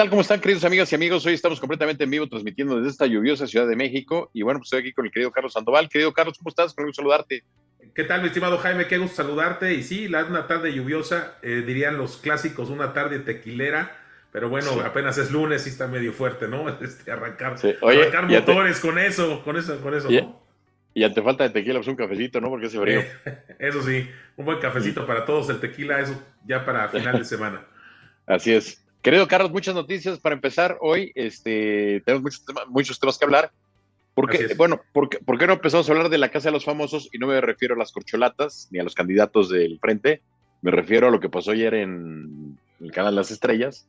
tal? ¿Cómo están, queridos amigos y amigos? Hoy estamos completamente en vivo transmitiendo desde esta lluviosa Ciudad de México. Y bueno, pues estoy aquí con el querido Carlos Sandoval. Querido Carlos, ¿cómo estás? Con gusto saludarte. ¿Qué tal, mi estimado Jaime? Qué gusto saludarte. Y sí, la, una tarde lluviosa, eh, dirían los clásicos, una tarde tequilera. Pero bueno, apenas es lunes y está medio fuerte, ¿no? Este, arrancar, arrancar motores con eso, con eso, con eso. Y, ante falta de tequila, pues un cafecito, ¿no? Porque hace frío. eso sí, un buen cafecito para todos. El tequila, eso ya para final de semana. Así es. Querido Carlos, muchas noticias para empezar hoy. Este, tenemos muchos temas, muchos temas que hablar. Porque, bueno, ¿por qué, ¿por qué, no empezamos a hablar de la Casa de los Famosos? Y no me refiero a las corcholatas ni a los candidatos del frente. Me refiero a lo que pasó ayer en el canal Las Estrellas.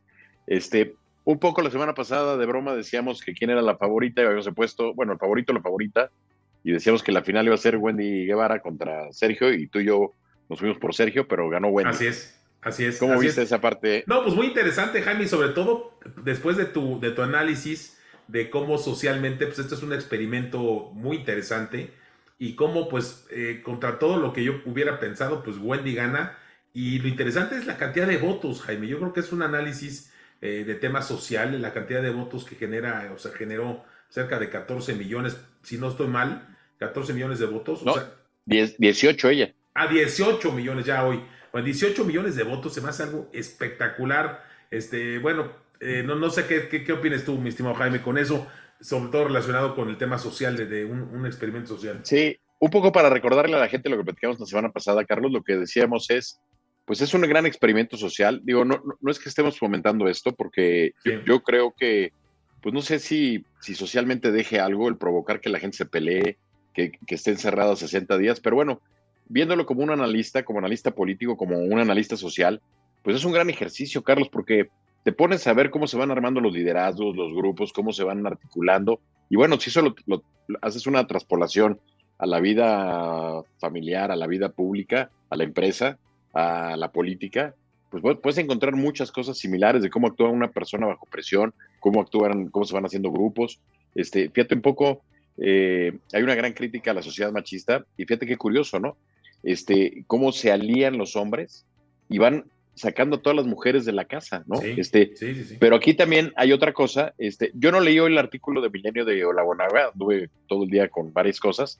Este, un poco la semana pasada, de broma, decíamos que quién era la favorita y habíamos puesto, bueno, el favorito, la favorita. Y decíamos que la final iba a ser Wendy Guevara contra Sergio. Y tú y yo nos fuimos por Sergio, pero ganó Wendy. Así es. Así es. ¿Cómo viste esa parte? No, pues muy interesante, Jaime, sobre todo después de tu, de tu análisis de cómo socialmente, pues esto es un experimento muy interesante y cómo, pues, eh, contra todo lo que yo hubiera pensado, pues Wendy gana. Y lo interesante es la cantidad de votos, Jaime. Yo creo que es un análisis eh, de tema social, la cantidad de votos que genera, o sea, generó cerca de 14 millones, si no estoy mal, 14 millones de votos. No, 18 ella. A 18 millones ya hoy. Con 18 millones de votos se me hace algo espectacular. Este, bueno, eh, no, no sé qué, qué, qué opinas tú, mi estimado Jaime, con eso, sobre todo relacionado con el tema social, de, un, experimento social. Sí, un poco para recordarle a la gente lo que platicamos la semana pasada, Carlos, lo que decíamos es, pues es un gran experimento social. Digo, no, no, es que estemos fomentando esto, porque yo, creo que, pues no sé si, si socialmente deje algo el provocar que la gente se pelee, que, que esté encerrada 60 días, pero bueno, viéndolo como un analista, como analista político, como un analista social, pues es un gran ejercicio, Carlos, porque te pones a ver cómo se van armando los liderazgos, los grupos, cómo se van articulando. Y bueno, si eso lo, haces una traspolación a la vida familiar, a la vida pública, a la empresa, a la política, pues puedes encontrar muchas cosas similares de cómo actúa una persona bajo presión, cómo actúan, cómo se van haciendo grupos. Este, fíjate un poco, eh, hay una gran crítica a la sociedad machista y fíjate qué curioso, ¿no? Este, cómo se alían los hombres y van sacando a todas las mujeres de la casa, ¿no? este, Pero aquí también hay otra cosa, este, yo no leí hoy el artículo de Milenio de Olabonaga, anduve todo el día con varias cosas,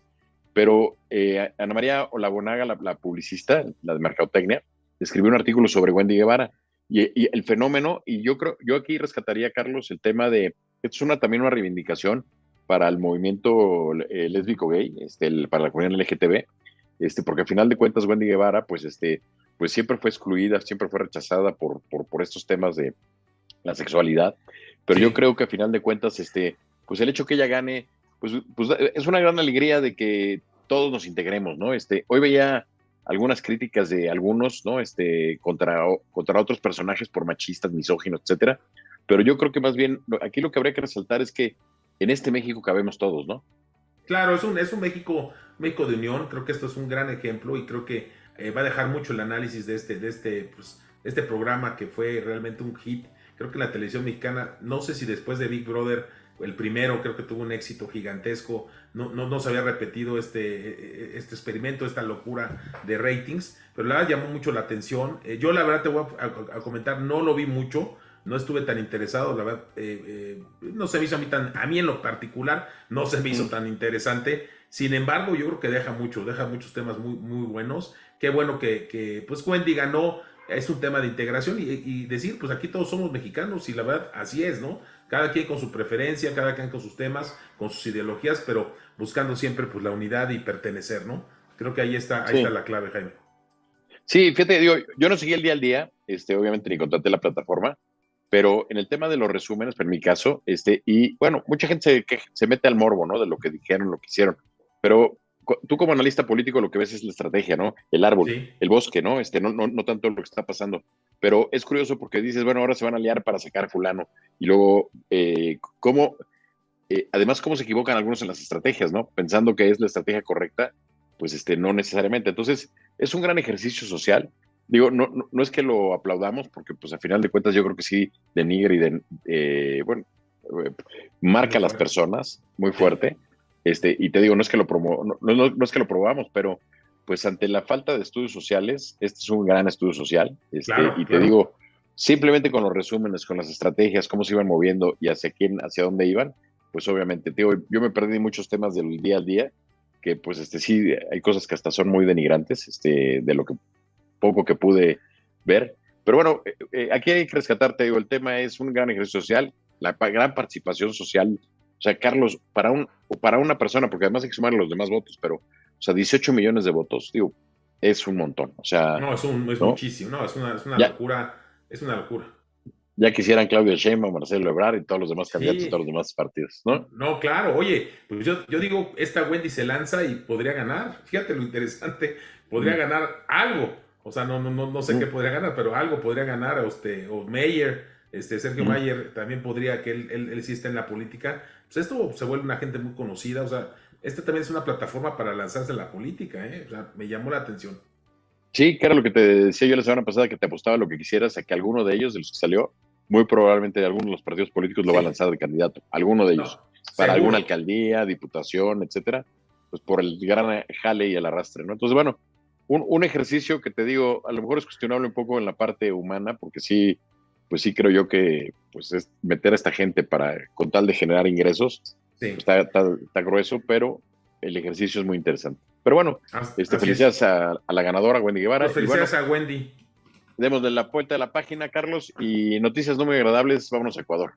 pero eh, Ana María Olabonaga, la, publicista, la de Mercadotecnia, escribió un artículo sobre Wendy Guevara y, el fenómeno, y yo creo, yo aquí rescataría, Carlos, el tema de, es una, también una reivindicación para el movimiento eh, lésbico gay, este, para la comunidad LGTB, este, porque al final de cuentas Wendy Guevara, pues, este, pues siempre fue excluida, siempre fue rechazada por, por, estos temas de la sexualidad, pero yo creo que al final de cuentas, este, pues el hecho que ella gane, pues, pues es una gran alegría de que todos nos integremos, ¿no? Este, hoy veía algunas críticas de algunos, ¿no? Este, contra, contra otros personajes por machistas, misóginos, etcétera, pero yo creo que más bien, aquí lo que habría que resaltar es que en este México cabemos todos, ¿no? Claro, es un, es un México, México de unión, creo que esto es un gran ejemplo y creo que eh, va a dejar mucho el análisis de este, de este, pues, este programa que fue realmente un hit. Creo que la televisión mexicana, no sé si después de Big Brother, el primero creo que tuvo un éxito gigantesco, no, no, no se había repetido este, e, e, este experimento, esta locura de ratings, pero la verdad llamó mucho la atención. Eh, yo la verdad te voy a, comentar, no lo vi mucho, no estuve tan interesado, la verdad, eh, eh, no se me hizo a mí tan, a mí en lo particular, no se me hizo tan interesante. Sin embargo, yo creo que deja mucho, deja muchos temas muy, muy buenos. Qué bueno que, que pues Wendy ganó, es un tema de integración y, decir, pues aquí todos somos mexicanos y la verdad, así es, ¿no? Cada quien con su preferencia, cada quien con sus temas, con sus ideologías, pero buscando siempre pues la unidad y pertenecer, ¿no? Creo que ahí está, ahí está la clave, Jaime. Sí, fíjate, digo, yo no seguí el día al día, este, obviamente ni contraté la plataforma, pero en el tema de los resúmenes, en mi caso, este, y bueno, mucha gente se, que, se mete al morbo, ¿no? De lo que dijeron, lo que hicieron, pero tú como analista político lo que ves es la estrategia, ¿no? El árbol, el bosque, ¿no? Este, no, no, no tanto lo que está pasando. Pero es curioso porque dices, bueno, ahora se van a liar para sacar fulano. Y luego, eh, ¿cómo, eh, además, cómo se equivocan algunos en las estrategias, ¿no? Pensando que es la estrategia correcta, pues este, no necesariamente. Entonces, es un gran ejercicio social digo, no, no, es que lo aplaudamos, porque pues a final de cuentas yo creo que sí denigre y de, eh, bueno, eh, marca a las personas muy fuerte. Este, y te digo, no es que lo promo no, no, es que lo probamos, pero pues ante la falta de estudios sociales, este es un gran estudio social. Este, y te digo, simplemente con los resúmenes, con las estrategias, cómo se iban moviendo y hacia quién, hacia dónde iban, pues obviamente, digo, yo me perdí muchos temas del día a día, que pues este sí, hay cosas que hasta son muy denigrantes, este, de lo que poco que pude ver. Pero bueno, eh, eh, aquí hay que rescatarte, digo, el tema es un gran ejercicio social, la gran participación social. O sea, Carlos, para, un, para una persona, porque además hay que sumar los demás votos, pero, o sea, 18 millones de votos, digo, es un montón. O sea, no, es, un, es muchísimo, no, es una, es una locura, es una locura. Ya quisieran Claudio Sheinbaum, Marcelo Ebrard y todos los demás candidatos de todos los demás partidos, ¿no? No, claro, oye, pues yo, yo digo, esta Wendy se lanza y podría ganar. Fíjate lo interesante, podría mm. ganar algo. O sea, no, no, no, no sé qué mm. podría ganar, pero algo podría ganar, o, este, o Meyer, este, Sergio mm. Mayer también podría, que él, él, él, sí está en la política. Pues esto se vuelve una gente muy conocida, o sea, esta también es una plataforma para lanzarse en la política, ¿eh? O sea, me llamó la atención. Sí, que era lo que te decía yo la semana pasada, que te apostaba lo que quisieras a que alguno de ellos, de los que salió, muy probablemente alguno de los partidos políticos lo va a lanzar de candidato, alguno de ellos, para alguna alcaldía, diputación, etcétera, pues por el gran jale y el arrastre, ¿no? Entonces, bueno, un, ejercicio que te digo, a lo mejor es cuestionable un poco en la parte humana, porque sí, pues sí creo yo que pues es meter a esta gente para, con tal de generar ingresos, pues está, está, grueso, pero el ejercicio es muy interesante. Pero bueno, este, felicidades a, la ganadora, Wendy Guevara. Pues felicidades a Wendy. Demos de la vuelta de la página, Carlos, y noticias no muy agradables, vámonos a Ecuador.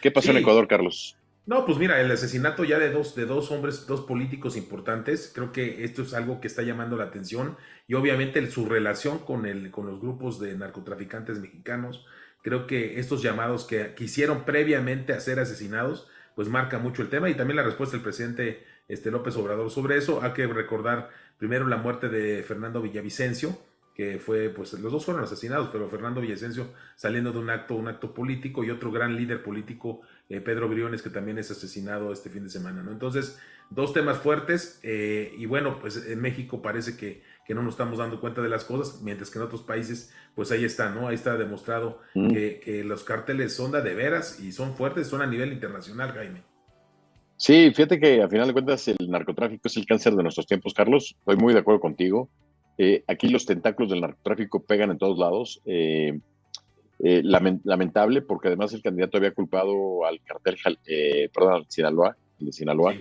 ¿Qué pasó en Ecuador, Carlos? No, pues mira, el asesinato ya de dos, de dos hombres, dos políticos importantes, creo que esto es algo que está llamando la atención y obviamente su relación con, el, con los grupos de narcotraficantes mexicanos, creo que estos llamados que quisieron previamente a ser asesinados, pues marca mucho el tema y también la respuesta del presidente este, López Obrador sobre eso. Hay que recordar primero la muerte de Fernando Villavicencio, que fue, pues los dos fueron asesinados, pero Fernando Villavicencio saliendo de un acto, un acto político y otro gran líder político, eh, Pedro Briones, que también es asesinado este fin de semana, ¿no? Entonces, dos temas fuertes eh, y bueno, pues en México parece que, que, no nos estamos dando cuenta de las cosas, mientras que en otros países, pues ahí está, ¿no? Ahí está demostrado mm. que, que, los carteles son de veras y son fuertes, son a nivel internacional, Jaime. Sí, fíjate que a final de cuentas el narcotráfico es el cáncer de nuestros tiempos, Carlos. Estoy muy de acuerdo contigo. Eh, aquí los tentáculos del narcotráfico pegan en todos lados. Eh, eh, lamentable, porque además el candidato había culpado al cartel, perdón, al Sinaloa, de Sinaloa.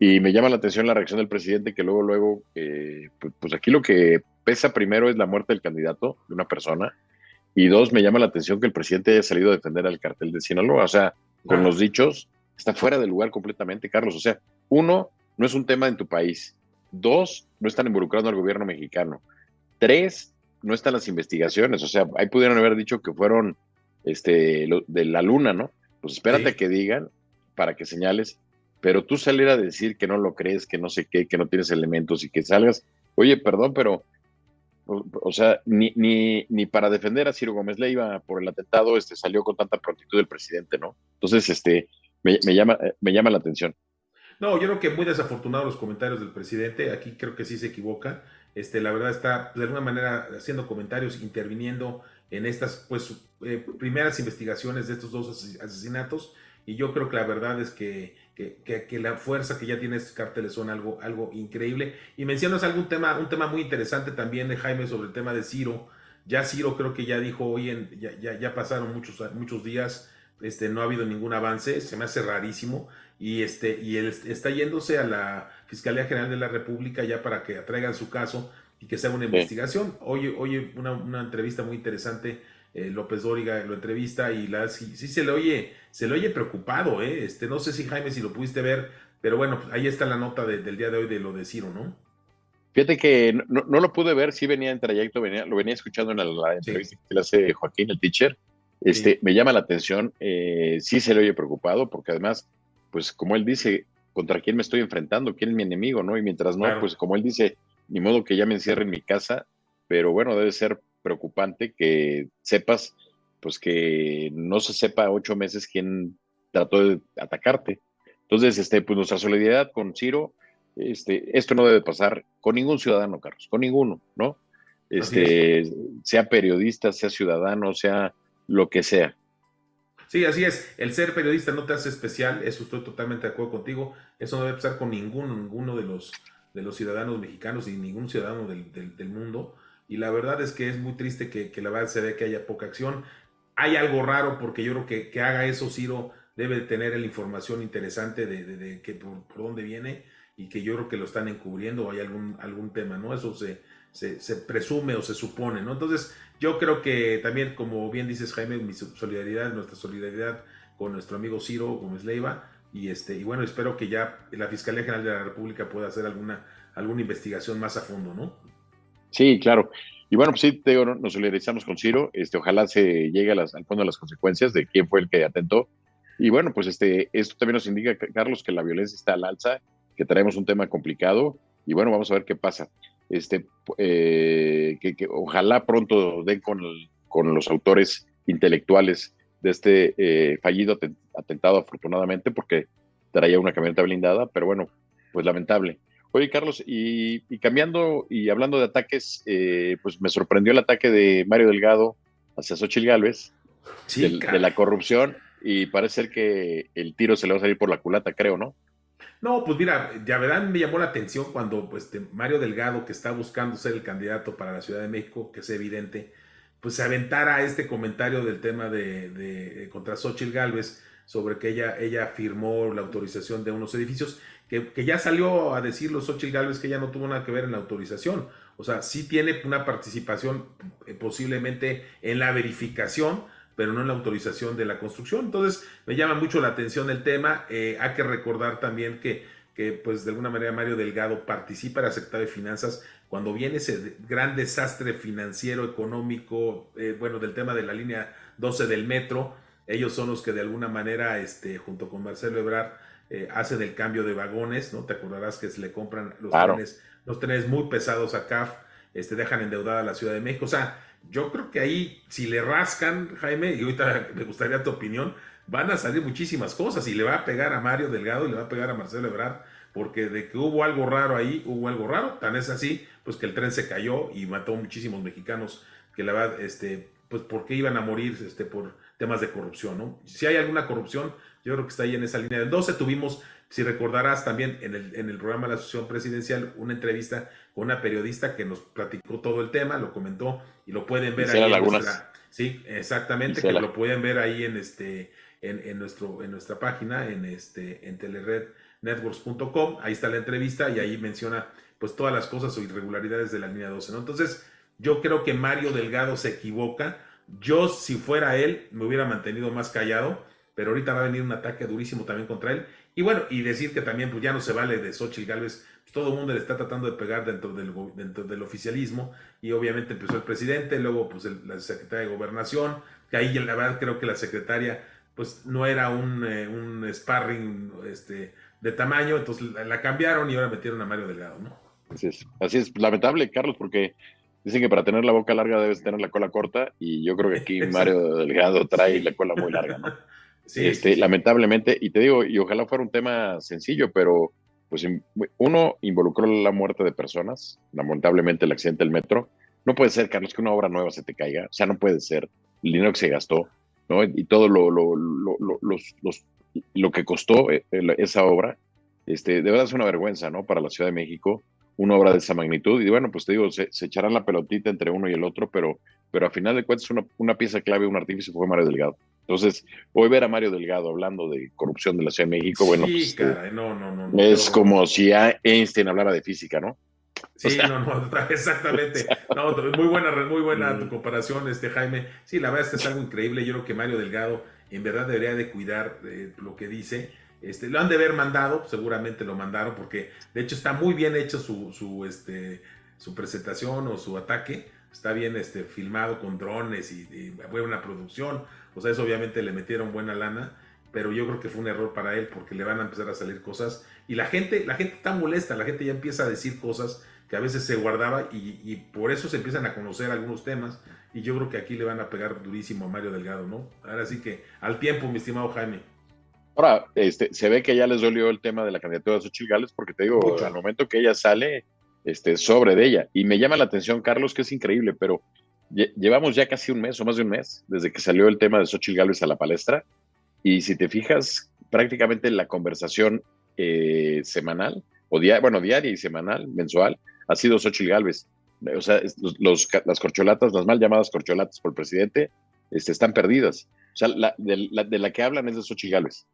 Y me llama la atención la reacción del presidente, que luego, luego, pues, pues, aquí lo que pesa primero es la muerte del candidato, de una persona. Y dos, me llama la atención que el presidente haya salido a defender al cartel de Sinaloa. O sea, con los dichos, está fuera del lugar completamente, Carlos. O sea, uno, no es un tema en tu país. Dos, no están involucrando al gobierno mexicano. Tres, no están las investigaciones. O sea, ahí pudieron haber dicho que fueron este, de la luna, ¿no? Pues espérate que digan para que señales. Pero tú salir a decir que no lo crees, que no sé qué, que no tienes elementos y que salgas, oye, perdón, pero, o, sea, ni, ni, ni, para defender a Ciro Gómez Leiva por el atentado, este, salió con tanta prontitud el presidente, ¿no? Entonces, este, me, me llama, me llama la atención. No, yo creo que muy desafortunados los comentarios del presidente. Aquí creo que sí se equivoca. Este, la verdad está de alguna manera haciendo comentarios, interviniendo en estas pues eh, primeras investigaciones de estos dos asesinatos. Y yo creo que la verdad es que, que, la fuerza que ya tiene estos cárteles son algo, algo increíble. Y mencionas algún tema, un tema muy interesante también de Jaime sobre el tema de Ciro. Ya Ciro creo que ya dijo hoy, ya, ya, ya pasaron muchos, muchos días, este, no ha habido ningún avance, se me hace rarísimo y, este, y él está yéndose a la Fiscalía General de la República ya para que atraigan su caso y que se haga una investigación. Oye, oye una, una, entrevista muy interesante, eh, López Dóriga lo entrevista y la, sí, se le oye, se le oye preocupado, ¿eh? Este, no sé si Jaime, si lo pudiste ver, pero bueno, pues ahí está la nota del día de hoy de lo de Ciro, ¿no? Fíjate que no, no, lo pude ver, sí venía en trayecto, venía, lo venía escuchando en la, entrevista que le hace Joaquín, el teacher. Este, Me llama la atención, eh, sí se le oye preocupado, porque además pues como él dice, contra quién me estoy enfrentando, quién es mi enemigo, ¿no? Y mientras no, pues como él dice, ni modo que ya me encierre en mi casa, pero bueno, debe ser preocupante que sepas, pues que no se sepa ocho meses quién trató de atacarte. Entonces, este, pues nuestra solidaridad con Ciro, este, esto no debe pasar con ningún ciudadano, Carlos, con ninguno, ¿no? Este, sea periodista, sea ciudadano, sea lo que sea. Sí, así es. El ser periodista no te hace especial, eso estoy totalmente de acuerdo contigo. Eso no debe pasar con ninguno, ninguno de los, de los ciudadanos mexicanos y ningún ciudadano del, del, mundo. y la verdad es que es muy triste que, la verdad se ve que haya poca acción. Hay algo raro porque yo creo que, que haga eso Ciro debe tener la información interesante de, de, que por, dónde viene y que yo creo que lo están encubriendo o hay algún, algún tema, ¿no? Eso se, se, presume o se supone, ¿no? Entonces, yo creo que también, como bien dices, Jaime, mi solidaridad, nuestra solidaridad con nuestro amigo Ciro Gómez Leiva, y, este, y bueno, espero que ya la Fiscalía General de la República pueda hacer alguna, alguna investigación más a fondo, ¿no? Sí, claro. Y bueno, pues sí, te nos solidarizamos con Ciro. Este, ojalá se llegue al fondo de las consecuencias de quién fue el que atentó. Y bueno, pues este, esto también nos indica, Carlos, que la violencia está al alza, que traemos un tema complicado. Y bueno, vamos a ver qué pasa. Este, eh, que, ojalá pronto den con, con los autores intelectuales de este eh, fallido atentado, afortunadamente, porque traía una camioneta blindada, pero bueno, pues lamentable. Oye, Carlos, y, cambiando y hablando de ataques, eh, pues me sorprendió el ataque de Mario Delgado hacia Xochitl Gálvez, de, la corrupción, y parece ser que el tiro se le va a salir por la culata, creo, ¿no? No, pues mira, ya verán, me llamó la atención cuando pues, Mario Delgado, que está buscando ser el candidato para la Ciudad de México, que es evidente, pues se aventara este comentario del tema de, de contra Xochitl Gálvez sobre que ella, ella firmó la autorización de unos edificios que, ya salió a decir los Xochitl Galvez que ella no tuvo nada que ver en la autorización. O sea, sí tiene una participación eh, posiblemente en la verificación, pero no en la autorización de la construcción. Entonces, me llama mucho la atención el tema. Eh, hay que recordar también que, que, pues, de alguna manera Mario Delgado participa en la Secretaría de Finanzas cuando viene ese gran desastre financiero, económico, eh, bueno, del tema de la línea 12 del metro. Ellos son los que de alguna manera, este, junto con Marcelo Ebrard, eh, hacen el cambio de vagones, ¿no? Te acordarás que se le compran los trenes, los trenes muy pesados a CAF, este, dejan endeudada a la Ciudad de México. O sea, yo creo que ahí, si le rascan, Jaime, y ahorita me gustaría tu opinión, van a salir muchísimas cosas y le va a pegar a Mario Delgado y le va a pegar a Marcelo Ebrard, porque de que hubo algo raro ahí, hubo algo raro, tan es así, pues que el tren se cayó y mató muchísimos mexicanos que la verdad, este, pues porque iban a morir este, por temas de corrupción, ¿no? Si hay alguna corrupción, yo creo que está ahí en esa línea del 12. Tuvimos, si recordarás también en el, en el programa de la Asociación Presidencial, una entrevista con una periodista que nos platicó todo el tema, lo comentó y lo pueden ver ahí. En nuestra, sí, exactamente, que lo pueden ver ahí en este en, en, nuestro, en nuestra página, en este, en telerednetworks.com, ahí está la entrevista y ahí menciona pues todas las cosas o irregularidades de la línea 12, ¿no? Entonces, yo creo que Mario Delgado se equivoca. Yo, si fuera él, me hubiera mantenido más callado pero ahorita va a venir un ataque durísimo también contra él. Y bueno, y decir que también pues ya no se vale de Xochitl Galvez, pues, todo el mundo le está tratando de pegar dentro del, dentro del oficialismo, y obviamente empezó el presidente, luego pues la secretaria de Gobernación, que ahí la verdad creo que la secretaria pues no era un, eh, un sparring este, de tamaño, entonces la, cambiaron y ahora metieron a Mario Delgado, ¿no? Así es, así es, lamentable, Carlos, porque dicen que para tener la boca larga debes tener la cola corta, y yo creo que aquí Mario Delgado trae la cola muy larga, ¿no? este, lamentablemente, y te digo, y ojalá fuera un tema sencillo, pero pues uno involucró la muerte de personas, lamentablemente el accidente del metro. No puede ser, Carlos, que una obra nueva se te caiga, o sea, no puede ser el dinero que se gastó, ¿no? Y todo lo, lo, lo, los, los, lo que costó eh, esa obra, este, de verdad es una vergüenza, ¿no? Para la Ciudad de México, una obra de esa magnitud. Y bueno, pues te digo, se, se echarán la pelotita entre uno y el otro, pero, pero a final de cuentas una, una pieza clave, un artífice fue Mario Delgado. Entonces, hoy ver a Mario Delgado hablando de corrupción de la Ciudad de México, bueno, pues, caray, no, no, no, es como si Einstein hablara de física, ¿no? Sí, no, no, exactamente. No, muy buena, muy buena tu mm. comparación, este Jaime. Sí, la verdad es que es algo increíble. Yo creo que Mario Delgado en verdad debería de cuidar eh, lo que dice. Este, lo han de haber mandado, seguramente lo mandaron, porque de hecho está muy bien hecho su, su, este, su presentación o su ataque. Está bien este, filmado con drones y, y buena producción. O sea, eso obviamente le metieron buena lana, pero yo creo que fue un error para él porque le van a empezar a salir cosas y la gente, la gente está molesta, la gente ya empieza a decir cosas que a veces se guardaba y, por eso se empiezan a conocer algunos temas y yo creo que aquí le van a pegar durísimo a Mario Delgado, ¿no? Ahora sí que al tiempo, mi estimado Jaime. Ahora, este, se ve que ya les dolió el tema de la candidatura de Xochitl Gales porque te digo, al momento que ella sale, este, sobre de ella. Y me llama la atención, Carlos, que es increíble, pero llevamos ya casi un mes o más de un mes desde que salió el tema de Xochitl Gálvez a la palestra. Y si te fijas, prácticamente la conversación eh, semanal, o día, bueno, diaria y semanal, mensual, ha sido Xochitl Gálvez. O sea, los, las corcholatas, las mal llamadas corcholatas por el presidente, este, están perdidas. O sea, la, de, la, que hablan es de Xochitl Gálvez.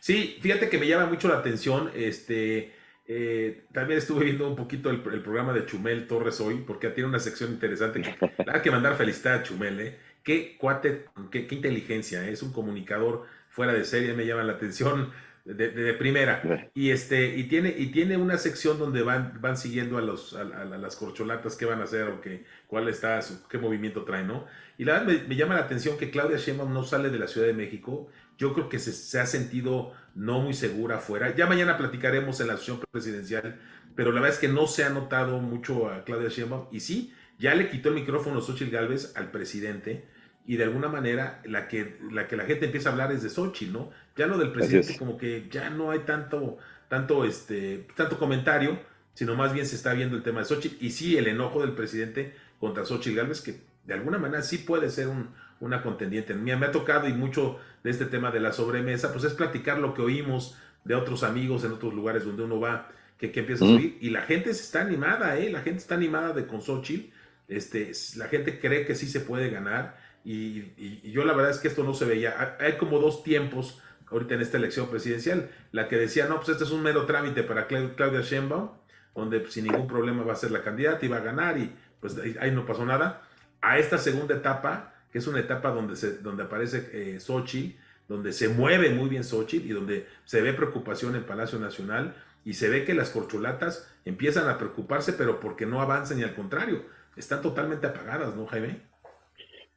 Sí, fíjate que me llama mucho la atención, este, eh, también estuve viendo un poquito el, programa de Chumel Torres hoy, porque tiene una sección interesante. Que, hay que mandar felicidad a Chumel, ¿eh? Qué cuate, qué, qué inteligencia, ¿eh? es un comunicador fuera de serie, me llama la atención de, primera. Y este, y tiene, y tiene una sección donde van, van siguiendo a los, a, las corcholatas qué van a hacer o qué, cuál está qué movimiento trae, ¿no? Y la verdad me, llama la atención que Claudia Sheinbaum no sale de la Ciudad de México. Yo creo que se, ha sentido no muy segura afuera. Ya mañana platicaremos en la sesión presidencial, pero la verdad es que no se ha notado mucho a Claudia Sheinbaum. Y sí, ya le quitó el micrófono Xochitl Galvez al presidente y de alguna manera la que, la que la gente empieza a hablar es de Xochitl, ¿no? Ya lo del presidente como que ya no hay tanto, tanto, este, tanto comentario, sino más bien se está viendo el tema de Xochitl y sí el enojo del presidente contra Xochitl Gálvez, que de alguna manera sí puede ser un, una contendiente. Me, me ha tocado y mucho de este tema de la sobremesa, pues es platicar lo que oímos de otros amigos en otros lugares donde uno va, que, que empieza a subir, y la gente se está animada, ¿eh? La gente está animada de con Xochitl, este, la gente cree que sí se puede ganar, y, yo la verdad es que esto no se veía. Hay como dos tiempos ahorita en esta elección presidencial. La que decía, no, pues este es un mero trámite para Claudia Sheinbaum, donde pues, sin ningún problema va a ser la candidata y va a ganar y pues ahí no pasó nada. A esta segunda etapa, que es una etapa donde, se, donde aparece eh, Xochitl, donde se mueve muy bien Xochitl y donde se ve preocupación en Palacio Nacional y se ve que las corcholatas empiezan a preocuparse, pero porque no avanzan y al contrario, están totalmente apagadas, ¿no, Jaime?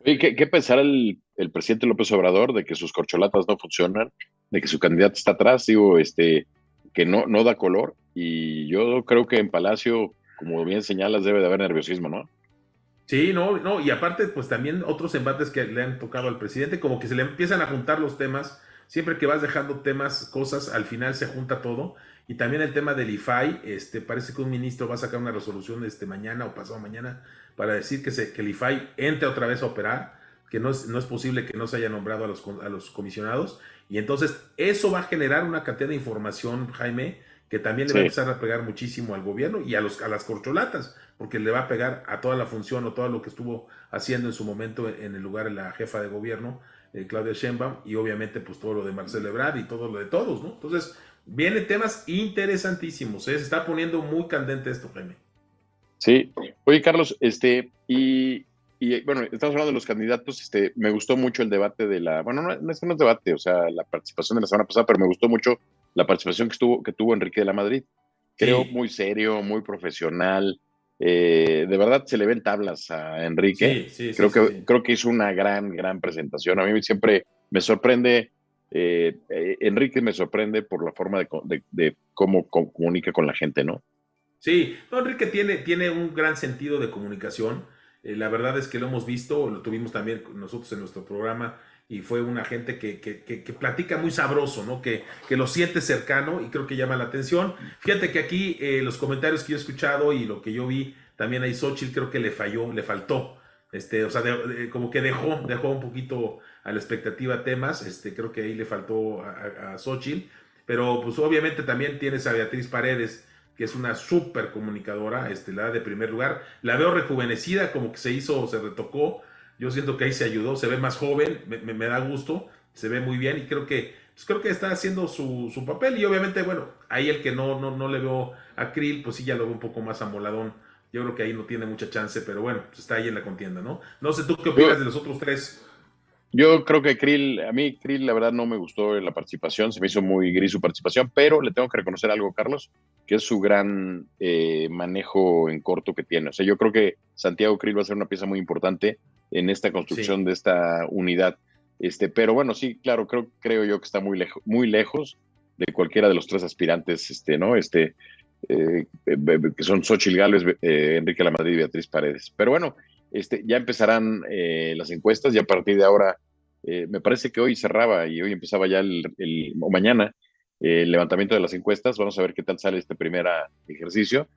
¿Qué, qué pensará el, presidente López Obrador de que sus corcholatas no funcionan, de que su candidato está atrás, digo, este, que no, no da color? Y yo creo que en Palacio, como bien señalas, debe de haber nerviosismo, ¿no? Sí, no, no, y aparte, pues también otros embates que le han tocado al presidente, como que se le empiezan a juntar los temas, siempre que vas dejando temas, cosas, al final se junta todo. Y también el tema del IFAI, este, parece que un ministro va a sacar una resolución este mañana o pasado mañana para decir que, se, que el IFAI entre otra vez a operar, que no es, no es posible que no se haya nombrado a los, a los comisionados. Y entonces eso va a generar una cantidad de información, Jaime, que también le va a empezar a pegar muchísimo al gobierno y a, los, a las corcholatas, porque le va a pegar a toda la función o todo lo que estuvo haciendo en su momento en el lugar de la jefa de gobierno, eh, Claudia Sheinbaum, y obviamente pues todo lo de Marcelo Ebrard y todo lo de todos, ¿no? Entonces, vienen temas interesantísimos, ¿eh? se está poniendo muy candente esto, Jaime. Sí. Oye, Carlos, este, y, bueno, estamos hablando de los candidatos, este, me gustó mucho el debate de la, bueno, no, no es un debate, o sea, la participación de la semana pasada, pero me gustó mucho la participación que, estuvo, que tuvo Enrique de la Madrid. Creo muy serio, muy profesional. Eh, de verdad se le ven tablas a Enrique. Sí, sí, creo, que, creo que hizo una gran, gran presentación. A mí siempre me sorprende, eh, eh, Enrique me sorprende por la forma de, de cómo comunica con la gente, ¿no? Sí, Enrique tiene, tiene un gran sentido de comunicación. Eh, la verdad es que lo hemos visto, lo tuvimos también nosotros en nuestro programa y fue una gente que, que, que, platica muy sabroso, ¿no? Que, que, lo siente cercano y creo que llama la atención. Fíjate que aquí eh, los comentarios que yo he escuchado y lo que yo vi también ahí Xochitl creo que le falló, le faltó. Este, o sea, como que dejó, dejó un poquito a la expectativa temas, este, creo que ahí le faltó a, a Xochitl, pero pues obviamente también tienes a Beatriz Paredes, que es una súper comunicadora, este, la de primer lugar. La veo rejuvenecida, como que se hizo, se retocó. Yo siento que ahí se ayudó, se ve más joven, me, da gusto, se ve muy bien y creo que, pues creo que está haciendo su, su, papel. Y obviamente, bueno, ahí el que no, no, no le veo a Krill, pues sí ya lo veo un poco más amoladón. Yo creo que ahí no tiene mucha chance, pero bueno, pues está ahí en la contienda, ¿no? No sé tú qué opinas de los otros tres. Yo creo que Krill, a mí Krill la verdad no me gustó la participación, se me hizo muy gris su participación, pero le tengo que reconocer algo, Carlos, que es su gran eh, manejo en corto que tiene. O sea, yo creo que Santiago Krill va a ser una pieza muy importante en esta construcción de esta unidad. Este, pero bueno, sí, claro, creo, creo yo que está muy, lejos muy lejos de cualquiera de los tres aspirantes, este, ¿no? Este, eh, que son Xochil Gales, eh, Enrique Lamadrid y Beatriz Paredes. Pero bueno, este, ya empezarán las encuestas y a partir de ahora eh, me parece que hoy cerraba y hoy empezaba ya el, o mañana el levantamiento de las encuestas. Vamos a ver qué tal sale este primer ejercicio.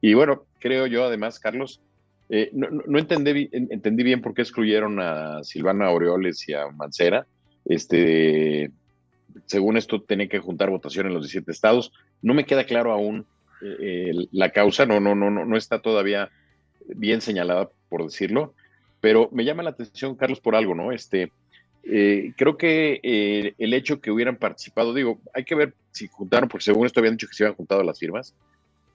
Y bueno, creo yo además, Carlos, eh, no, entendí, entendí, bien por qué excluyeron a Silvana Aureoles y a Mancera. Este, según esto, tiene que juntar votación en los 17 estados. No me queda claro aún eh, la causa, no, no, no, no está todavía bien señalada, por decirlo, pero me llama la atención, Carlos, por algo, ¿no? Este, eh, creo que eh, el hecho que hubieran participado, digo, hay que ver si juntaron, porque según esto habían dicho que se habían juntado las firmas,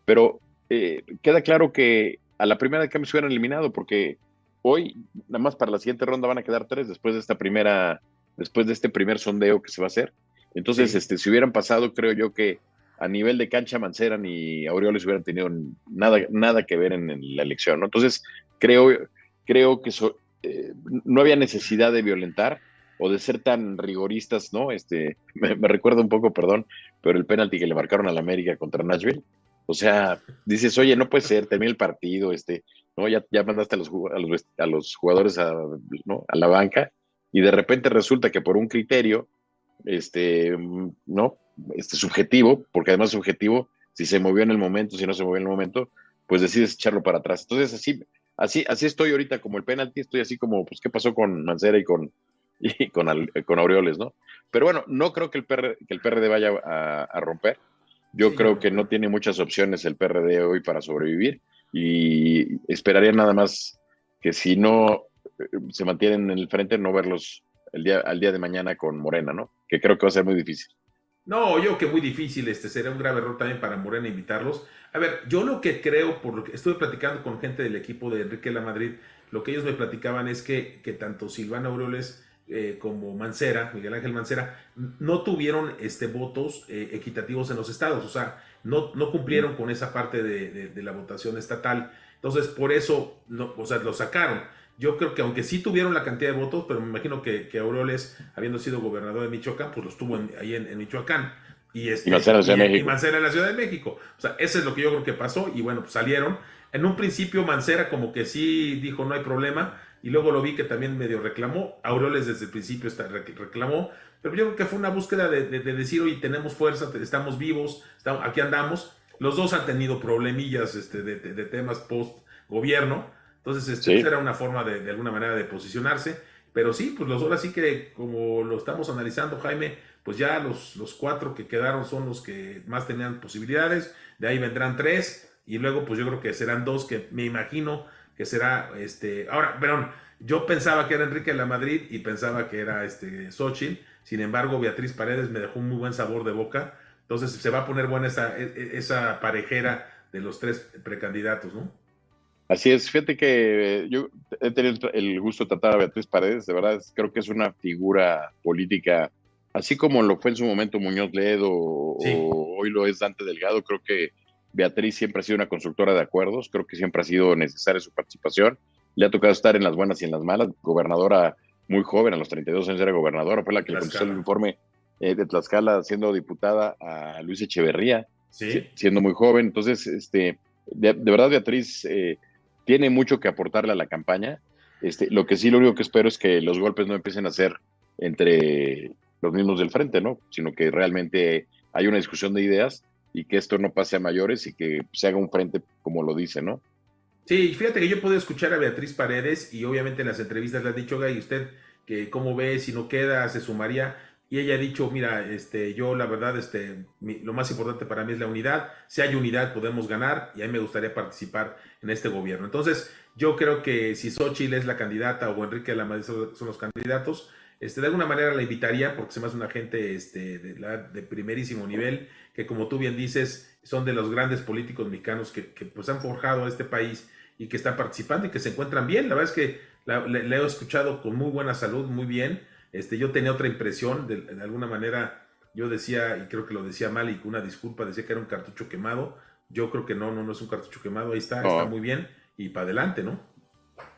pero eh, queda claro que a la primera de cambio se hubieran eliminado, porque hoy, nada más para la siguiente ronda van a quedar tres después de esta primera, después de este primer sondeo que se va a hacer. Entonces, este, si hubieran pasado, creo yo que a nivel de cancha Mancera ni Aureoles hubieran tenido nada, nada que ver en, la elección, ¿no? Entonces, creo, creo que no había necesidad de violentar o de ser tan rigoristas, ¿no? Este, me, recuerda un poco, perdón, pero el penalti que le marcaron a la América contra Nashville. O sea, dices, oye, no puede ser, termina el partido, este, ¿no? Ya, ya mandaste a los, a los, jugadores a, a la banca y de repente resulta que por un criterio, este, ¿no? Este subjetivo, porque además subjetivo, si se movió en el momento, si no se movió en el momento, pues decides echarlo para atrás. Entonces, así, así, así estoy ahorita como el penalti, estoy así como, pues, ¿qué pasó con Mancera y con, y con, con Aureoles, ¿no? Pero bueno, no creo que el, PR, que el PRD vaya a, romper. Yo creo que no tiene muchas opciones el PRD hoy para sobrevivir y esperaría nada más que si no eh, se mantienen en el frente, no verlos el día, al día de mañana con Morena, ¿no? Que creo que va a ser muy difícil. No, yo que muy difícil, este sería un grave error también para Morena invitarlos. A ver, yo lo que creo, por lo que estuve platicando con gente del equipo de Enrique La Madrid, lo que ellos me platicaban es que, que tanto Silvana Aureoles eh, como Mancera, Miguel Ángel Mancera, no tuvieron este, votos eh, equitativos en los estados, o sea, no, no cumplieron con esa parte de, la votación estatal. Entonces, por eso, no, o sea, lo sacaron. Yo creo que aunque sí tuvieron la cantidad de votos, pero me imagino que, que Aureoles, habiendo sido gobernador de Michoacán, pues los tuvo ahí en, Michoacán. Y, este, Mancera, en la y Mancera en la Ciudad de México. O sea, eso es lo que yo creo que pasó. Y bueno, pues salieron. En un principio Mancera como que sí dijo no hay problema, y luego lo vi que también medio reclamó. Aureoles desde el principio está, reclamó, pero yo creo que fue una búsqueda de, decir, oye, tenemos fuerza, estamos vivos, estamos, aquí andamos. Los dos han tenido problemillas este, de, temas post-gobierno, entonces este, era una forma de, alguna manera de posicionarse. Pero sí, pues los dos así que como lo estamos analizando, Jaime, pues ya los, los cuatro que quedaron son los que más tenían posibilidades, de ahí vendrán tres, y luego pues yo creo que serán dos que me imagino que será, este, ahora, perdón, yo pensaba que era Enrique de la Madrid y pensaba que era este Xochitl, sin embargo Beatriz Paredes me dejó un muy buen sabor de boca, entonces se va a poner buena esa, e, e, esa parejera de los tres precandidatos, ¿no? Así es, fíjate que yo he tenido el gusto de tratar a Beatriz Paredes, de verdad creo que es una figura política, así como lo fue en su momento Muñoz Ledo o hoy lo es Dante Delgado, creo que Beatriz siempre ha sido una constructora de acuerdos, creo que siempre ha sido necesaria su participación. Le ha tocado estar en las buenas y en las malas. Gobernadora muy joven, a los 32 años era gobernadora, fue la que le contestó el informe eh, de Tlaxcala siendo diputada a Luis Echeverría, siendo muy joven. Entonces, este, de, verdad, Beatriz eh, tiene mucho que aportarle a la campaña. Este, lo que sí, lo único que espero es que los golpes no empiecen a ser entre los mismos del frente, ¿no? Sino que realmente hay una discusión de ideas y que esto no pase a mayores y que se haga un frente como lo dice, ¿no? Sí, fíjate que yo puedo escuchar a Beatriz Paredes y obviamente en las entrevistas le ha dicho, Gay, usted que cómo ve, si no queda, se sumaría. Y ella ha dicho, mira, este, yo la verdad, este, lo más importante para mí es la unidad. Si hay unidad, podemos ganar y a mí me gustaría participar en este gobierno. Entonces, yo creo que si Xochitl es la candidata o Enrique de la Madrid son los candidatos, este, de alguna manera la invitaría porque se me hace una gente este, de, primerísimo nivel que como tú bien dices, son de los grandes políticos mexicanos que, pues han forjado a este país y que están participando y que se encuentran bien. La verdad es que le, he escuchado con muy buena salud, muy bien. Este, yo tenía otra impresión, de, alguna manera yo decía, y creo que lo decía mal y con una disculpa, decía que era un cartucho quemado. Yo creo que no, no, no es un cartucho quemado, ahí está, está muy bien y para adelante, ¿no?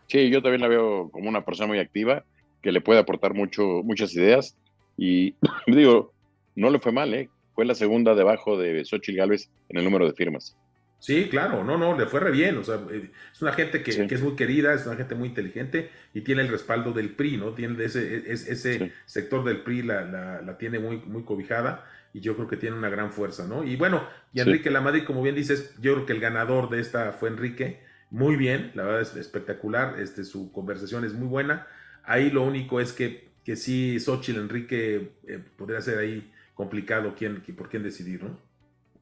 Sí, yo también la veo como una persona muy activa, que le puede aportar mucho, muchas ideas y digo, no le fue mal, ¿eh? fue la segunda debajo de Xochitl Gálvez en el número de firmas. Sí, claro, no, no, le fue re bien. O sea, eh, es una gente que, es muy querida, es una gente muy inteligente y tiene el respaldo del PRI, ¿no? Tiene ese, ese sector del PRI la, la, tiene muy, muy cobijada y yo creo que tiene una gran fuerza, ¿no? Y bueno, y Enrique Lamadrid, como bien dices, yo creo que el ganador de esta fue Enrique, muy bien, la verdad es espectacular, este, su conversación es muy buena. Ahí lo único es que, que sí, Xochitl Enrique eh, podría ser ahí complicado quién, por quién decidir, ¿no?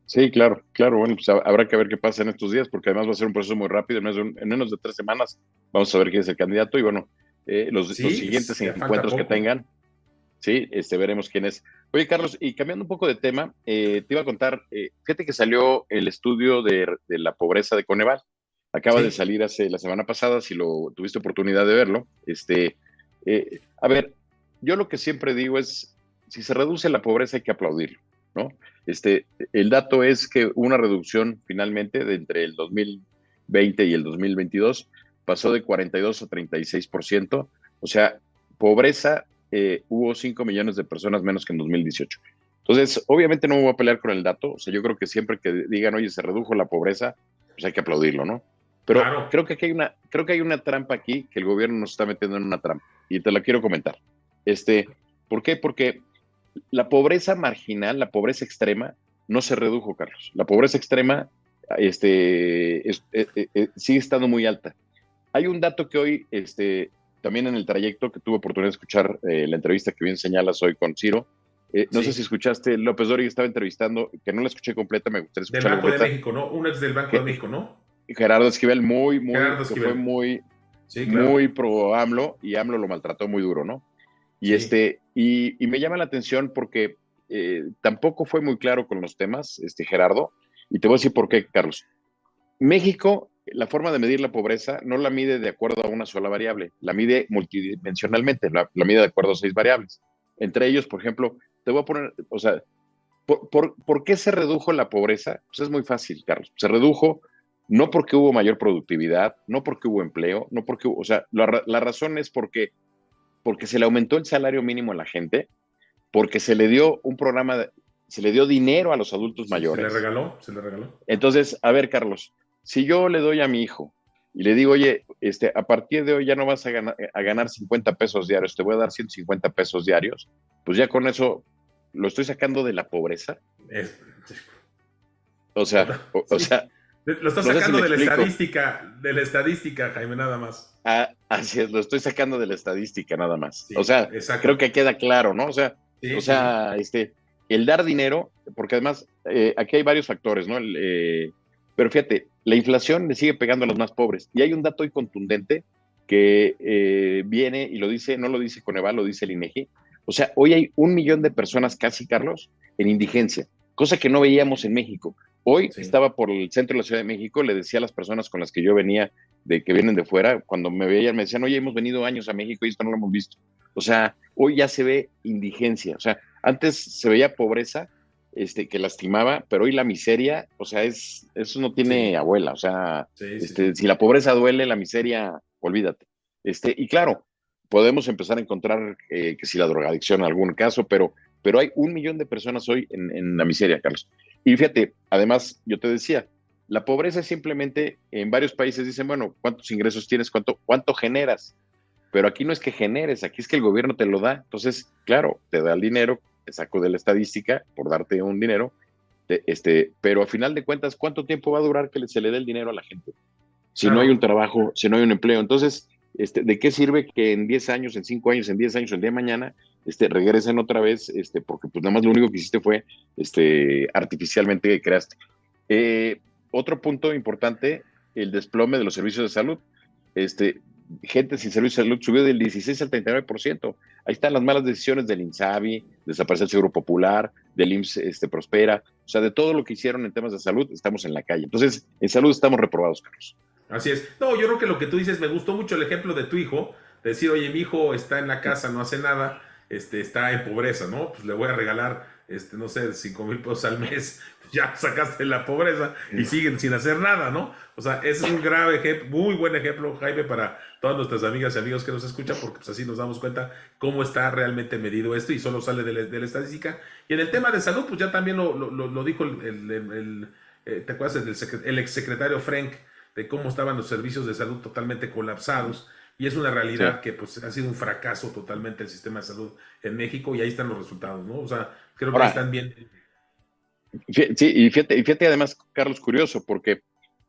Sí, claro. Claro, bueno, pues habrá que ver qué pasa en estos días, porque además va a ser un proceso muy rápido, en menos de, tres semanas vamos a ver quién es el candidato y bueno, eh, los, siguientes encuentros que tengan, sí, este, veremos quién es. Oye, Carlos, y cambiando un poco de tema, eh, te iba a contar, eh, fíjate que salió el estudio de, la pobreza de Coneval, acaba de salir hace la semana pasada, si lo tuviste oportunidad de verlo, este, a ver, yo lo que siempre digo es, si se reduce la pobreza hay que aplaudirlo, ¿no? Este, el dato es que una reducción finalmente de entre el 2020 y el 2022 pasó de 42 a 36%, o sea, pobreza, eh, hubo 5 millones de personas menos que en 2018. Entonces, obviamente no me voy a pelear con el dato, o sea, yo creo que siempre que digan, oye, se redujo la pobreza, pues hay que aplaudirlo, ¿no? Pero creo, que hay una, creo que hay una trampa aquí, que el gobierno nos está metiendo en una trampa, y te la quiero comentar. Este, ¿Por qué? Porque la pobreza marginal, la pobreza extrema, no se redujo, Carlos. La pobreza extrema este, eh, eh, eh, sigue estando muy alta. Hay un dato que hoy, este, también en el trayecto que tuve oportunidad de escuchar la entrevista que bien señalas hoy con Ciro, no sé si escuchaste, López Dori estaba entrevistando, que no la escuché completa, me gustaría escucharla. Del Banco de México, ¿no? Un ex del Banco de México, ¿no? Gerardo Esquivel, muy, muy, fue muy, muy pro AMLO y AMLO lo maltrató muy duro, ¿no? Y, este, y, me llama la atención porque eh, tampoco fue muy claro con los temas, este, Gerardo, y te voy a decir por qué, Carlos. México, la forma de medir la pobreza no la mide de acuerdo a una sola variable, la mide multidimensionalmente, la, mide de acuerdo a seis variables. Entre ellos, por ejemplo, te voy a poner, o sea, ¿por, qué se redujo la pobreza? Pues es muy fácil, Carlos. Se redujo no porque hubo mayor productividad, no porque hubo empleo, no porque hubo, o sea, la, la razón es porque porque se le aumentó el salario mínimo a la gente, porque se le dio un programa, se le dio dinero a los adultos mayores. Se le regaló, se le regaló. Entonces, a ver, Carlos, si yo le doy a mi hijo y le digo, oye, este, a partir de hoy ya no vas a ganar, a ganar 50 pesos diarios, te voy a dar 150 pesos diarios, pues ya con eso lo estoy sacando de la pobreza. O sea, o sea, lo estás sacando de la estadística, de la estadística, Jaime, nada más. Ah, así es, lo estoy sacando de la estadística, nada más. o sea, creo que queda claro, ¿no? O sea, o sea, este, el dar dinero, porque además eh, aquí hay varios factores, ¿no? Eh, pero fíjate, la inflación le sigue pegando a los más pobres. Y hay un dato hoy contundente que eh, viene y lo dice, no lo dice Coneval, lo dice el INEGI. O sea, hoy hay un millón de personas casi, Carlos, en indigencia, cosa que no veíamos en México. Hoy estaba por el centro de la Ciudad de México, le decía a las personas con las que yo venía, de que vienen de fuera, cuando me veían, me decían, oye, hemos venido años a México y esto no lo hemos visto. O sea, hoy ya se ve indigencia. O sea, antes se veía pobreza este, que lastimaba, pero hoy la miseria, o sea, es, eso no tiene abuela. O sea, este, si la pobreza duele, la miseria, olvídate. Este, y claro, podemos empezar a encontrar eh, que si la drogadicción en algún caso, pero, pero hay un millón de personas hoy en, en la miseria, Carlos. Y fíjate, además, yo te decía, la pobreza es simplemente, en varios países dicen, bueno, ¿cuántos ingresos tienes? ¿Cuánto, cuánto generas? Pero aquí no es que generes, aquí es que el gobierno te lo da. Entonces, claro, te da el dinero, te saco de la estadística por darte un dinero, este, pero a final de cuentas, ¿cuánto tiempo va a durar que se le dé el dinero a la gente? Si no hay un trabajo, si no hay un empleo. Entonces, este, ¿de qué sirve que en 10 años, en 5 años, en 10 años, el día de mañana, este, regresen otra vez, este, porque pues nada más lo único que hiciste fue este, artificialmente creaste. Eh, otro punto importante, el desplome de los servicios de salud. Este, gente sin servicios de salud subió del 16 al 39%. Ahí están las malas decisiones del INSABI, desaparecer el Seguro Popular, del IMSS este, Prospera. O sea, de todo lo que hicieron en temas de salud, estamos en la calle. Entonces, en salud estamos reprobados, Carlos. Así es. No, yo creo que lo que tú dices, me gustó mucho el ejemplo de tu hijo, decir, oye, mi hijo está en la casa, no hace nada, este, está en pobreza, ¿no? Pues le voy a regalar, este, no sé, cinco mil pesos al mes, ya sacaste la pobreza y siguen sin hacer nada, ¿no? O sea, ese es un grave ejemplo, muy buen ejemplo, Jaime, para todas nuestras amigas y amigos que nos escuchan, porque pues así nos damos cuenta cómo está realmente medido esto y solo sale de la, estadística. Y en el tema de salud, pues ya también lo, dijo el, eh, ¿te acuerdas? El, el exsecretario Frank, de cómo estaban los servicios de salud totalmente colapsados. Y es una realidad que pues ha sido un fracaso totalmente el sistema de salud en México y ahí están los resultados, ¿no? O sea, creo que están bien. Sí, y fíjate, y fíjate además, Carlos, curioso, porque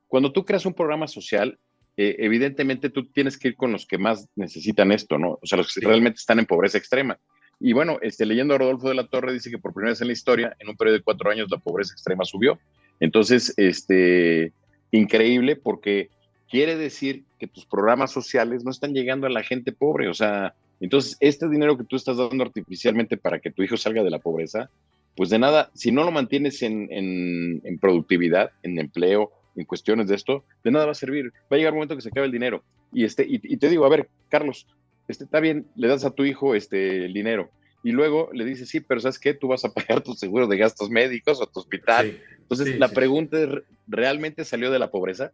cuando tú creas un programa social, eh, evidentemente tú tienes que ir con los que más necesitan esto, ¿no? O sea, los que realmente están en pobreza extrema. Y bueno, este, leyendo a Rodolfo de la Torre, dice que por primera vez en la historia, en un periodo de cuatro años, la pobreza extrema subió. Entonces, este, increíble porque quiere decir que tus programas sociales no están llegando a la gente pobre. O sea, entonces este dinero que tú estás dando artificialmente para que tu hijo salga de la pobreza, pues de nada, si no lo mantienes en, en, productividad, en empleo, en cuestiones de esto, de nada va a servir. Va a llegar un momento que se acabe el dinero. Y, este, y, te digo, a ver, Carlos, este, está bien, le das a tu hijo este, el dinero. Y luego le dices, sí, pero ¿sabes qué? Tú vas a pagar tu seguro de gastos médicos o tu hospital. Entonces, la pregunta es, ¿realmente salió de la pobreza?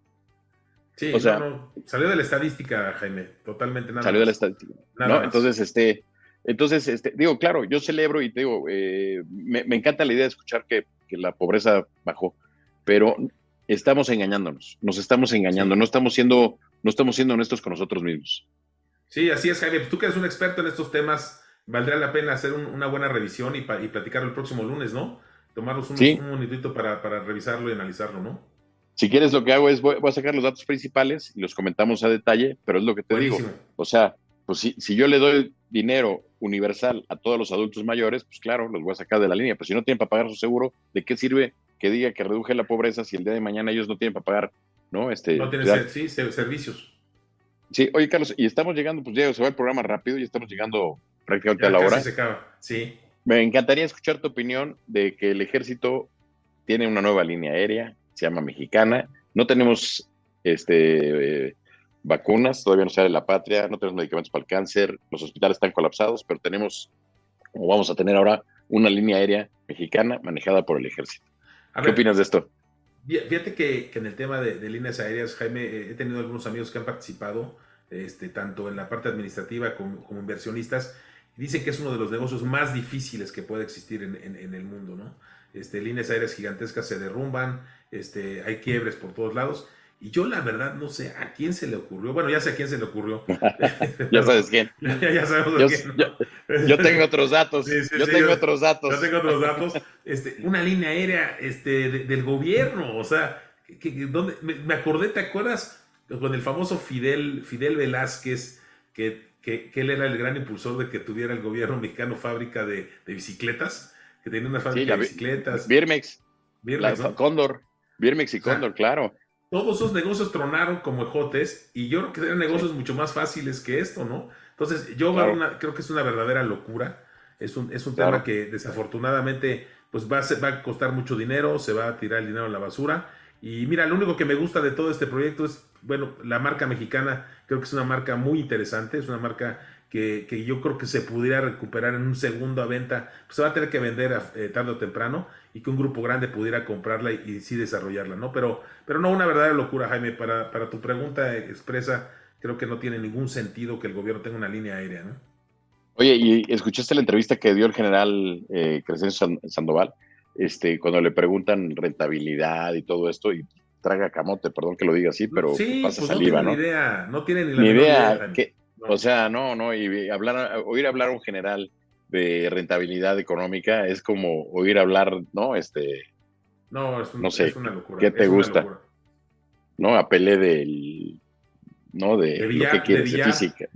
Sí, o sea, no, salió de la estadística, Jaime, totalmente nada. Salió de la estadística. ¿no? Entonces, este, entonces, este, digo, claro, yo celebro y te digo, eh, me, encanta la idea de escuchar que, la pobreza bajó, pero estamos engañándonos, nos estamos engañando, no estamos siendo, no estamos siendo honestos con nosotros mismos. Sí, así es, Jaime. Tú que eres un experto en estos temas, valdría la pena hacer una buena revisión y, y platicarlo el próximo lunes, ¿no? Tomarnos un, un minutito para, para revisarlo y analizarlo, ¿no? Si quieres, lo que hago es voy, a sacar los datos principales y los comentamos a detalle, pero es lo que te digo. O sea, pues si, si yo le doy dinero universal a todos los adultos mayores, pues claro, los voy a sacar de la línea. Pero si no tienen para pagar su seguro, ¿de qué sirve que diga que reduje la pobreza si el día de mañana ellos no tienen para pagar, ¿no? Este, no tienen, sí, servicios. Sí, oye, Carlos, y estamos llegando, pues ya se va el programa rápido y estamos llegando prácticamente a la hora. Se acaba. Sí. Me encantaría escuchar tu opinión de que el ejército tiene una nueva línea aérea, se llama Mexicana. No tenemos este, eh, vacunas, todavía no sale la patria, no tenemos medicamentos para el cáncer, los hospitales están colapsados, pero tenemos, o vamos a tener ahora, una línea aérea mexicana manejada por el ejército. ¿Qué opinas de esto? Fíjate que, en el tema de, líneas aéreas, Jaime, eh, he tenido algunos amigos que han participado, este, tanto en la parte administrativa como, inversionistas, y dicen que es uno de los negocios más difíciles que puede existir en, en el mundo, ¿no? Este, líneas aéreas gigantescas se derrumban, este, hay quiebres por todos lados, y yo la verdad no sé a quién se le ocurrió. Bueno, ya sé a quién se le ocurrió. ya sabes quién. ya, sabemos yo, quién. Yo, tengo otros datos. yo tengo otros datos. Yo tengo otros datos. Este, una línea aérea este, del gobierno. O sea, que, donde, me, acordé, ¿te acuerdas? Con el famoso Fidel, Fidel Velázquez, que, que, él era el gran impulsor de que tuviera el gobierno mexicano fábrica de, bicicletas, que tenía una fábrica de bicicletas. Birmex. Birmex Cóndor. Birmex y claro todos esos negocios tronaron como ejotes y yo creo que eran negocios mucho más fáciles que esto, ¿no? Entonces, yo creo que es una verdadera locura. Es un, es un tema que desafortunadamente pues va a, va a costar mucho dinero, se va a tirar el dinero a la basura. Y mira, lo único que me gusta de todo este proyecto es, bueno, la marca mexicana creo que es una marca muy interesante, es una marca que, yo creo que se pudiera recuperar en un segundo a venta, pues se va a tener que vender eh, tarde o temprano y que un grupo grande pudiera comprarla y, sí desarrollarla, ¿no? Pero, pero no una verdadera locura, Jaime, para, para tu pregunta expresa, creo que no tiene ningún sentido que el gobierno tenga una línea aérea, ¿no? Oye, ¿y escuchaste la entrevista que dio el general eh, Crescencio Sandoval? Este, cuando le preguntan rentabilidad y todo esto, y traga camote, perdón que lo diga así, pero sí, pasa pues saliva, no tiene ni idea, no tiene ni la idea. que, o sea, no, no, y hablar, oír hablar a un general de rentabilidad económica es como oír hablar, ¿no? Este, no, es, no sé, una locura. ¿Qué te gusta? ¿No? A Pelé del, ¿no? De, lo que quieres, de, física.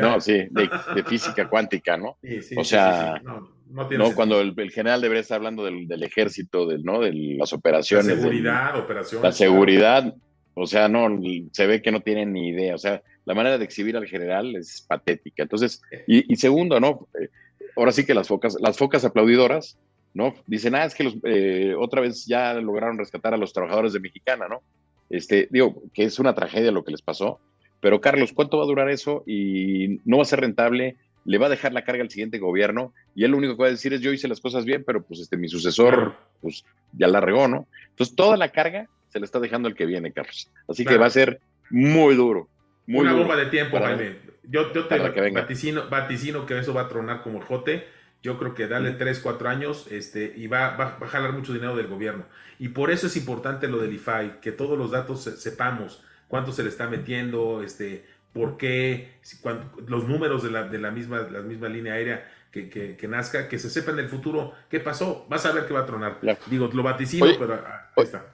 no, sí, de, física cuántica, ¿no? Sí, sí, o sea, no, cuando el, general debería estar hablando del, ejército, del, ¿no? De las operaciones. La seguridad, operaciones. La seguridad, o sea, no, se ve que no tienen ni idea, o sea, la manera de exhibir al general es patética. Entonces, y, segundo, ¿no? Eh, ahora sí que las focas, las focas aplaudidoras, ¿no? Dicen, ah, es que los, eh, otra vez ya lograron rescatar a los trabajadores de Mexicana, ¿no? Este, digo, que es una tragedia lo que les pasó, pero Carlos, ¿cuánto va a durar eso? Y no va a ser rentable, le va a dejar la carga al siguiente gobierno, y él lo único que va a decir es, yo hice las cosas bien, pero pues este, mi sucesor, pues ya la regó, ¿no? Entonces, toda la carga se le está dejando el que viene, Carlos. Así que va a ser muy duro, una bomba de tiempo, Jaime. Yo, te vaticino, que eso va a tronar como el jote. Yo creo que dale 3, 4 años este, y va, va, a jalar mucho dinero del gobierno. Y por eso es importante lo del IFAI, que todos los datos sepamos cuánto se le está metiendo, este, por qué, los números de la, de la, misma, la misma línea aérea que, que, nazca, que se sepa en el futuro qué pasó. Vas a ver que va a tronar. Digo, lo vaticino, pero ah, ahí está.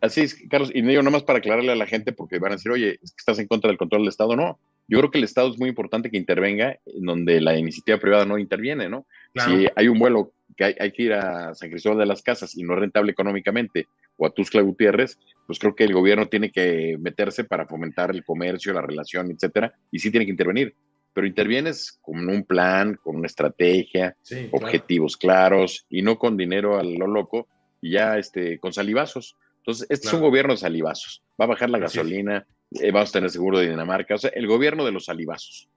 Así es, Carlos, y digo nomás para aclararle a la gente, porque van a decir, oye, es que estás en contra del control del Estado. No, yo creo que el Estado es muy importante que intervenga en donde la iniciativa privada no interviene, ¿no? Si hay un vuelo que hay, que ir a San Cristóbal de las Casas y no es rentable económicamente, o a Tuscla Gutiérrez, pues creo que el gobierno tiene que meterse para fomentar el comercio, la relación, etcétera, y sí tiene que intervenir. Pero intervienes con un plan, con una estrategia, objetivos claros y no con dinero a lo loco y ya este, con salivazos. Entonces, este es un gobierno de salivazos. Va a bajar la gasolina, eh, vamos a tener seguro de Dinamarca, o sea, el gobierno de los salivazos.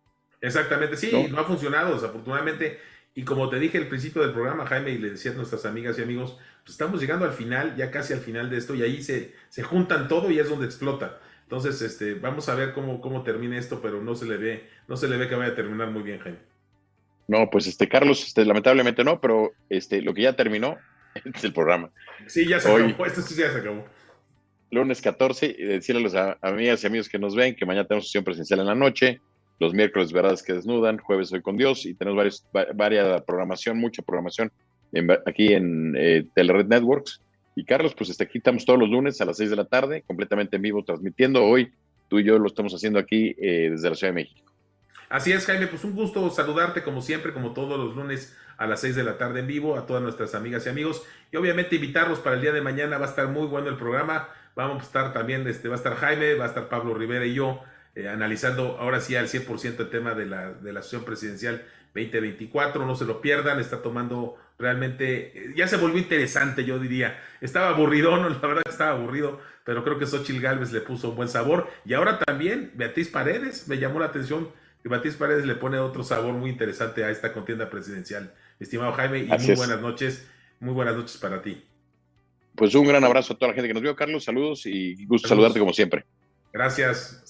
Exactamente, sí, ¿no? ha funcionado, desafortunadamente. Y como te dije al principio del programa, Jaime, y le decía a nuestras amigas y amigos, pues estamos llegando al final, ya casi al final de esto, y ahí se, se juntan todo y es donde explota. Entonces, este, vamos a ver cómo, cómo termina esto, pero no se le ve, no se le ve que vaya a terminar muy bien, Jaime. No, pues este, Carlos, este, lamentablemente no, pero este, lo que ya terminó es el programa. Sí, ya se acabó, esto sí ya se acabó. Lunes 14, y decirle a las amigas y amigos que nos ven que mañana tenemos sesión presencial en la noche, los miércoles verdades que desnudan, jueves hoy con Dios, y tenemos varios, varias programación, mucha programación aquí en eh, Telered Networks. Y Carlos, pues este, aquí estamos todos los lunes a las 6 de la tarde, completamente en vivo, transmitiendo. Hoy tú y yo lo estamos haciendo aquí eh, desde la Ciudad de México. Así es, Jaime, pues un gusto saludarte como siempre, como todos los lunes a las 6 de la tarde en vivo, a todas nuestras amigas y amigos. Y obviamente invitarlos para el día de mañana, va a estar muy bueno el programa. Vamos a estar también, este, va a estar Jaime, va a estar Pablo Rivera y yo eh, analizando ahora sí al 100% el tema de la, de la sesión presidencial 2024. No se lo pierdan, está tomando realmente, eh, ya se volvió interesante, yo diría. Estaba aburrido, no, la verdad estaba aburrido, pero creo que Xochil Gálvez le puso un buen sabor. Y ahora también Beatriz Paredes, me llamó la atención que Beatriz Paredes le pone otro sabor muy interesante a esta contienda presidencial. Estimado Jaime, y muy buenas noches, muy buenas noches para ti. Pues un gran abrazo a toda la gente que nos vio, Carlos. Saludos y gusto saludarte como siempre. Gracias.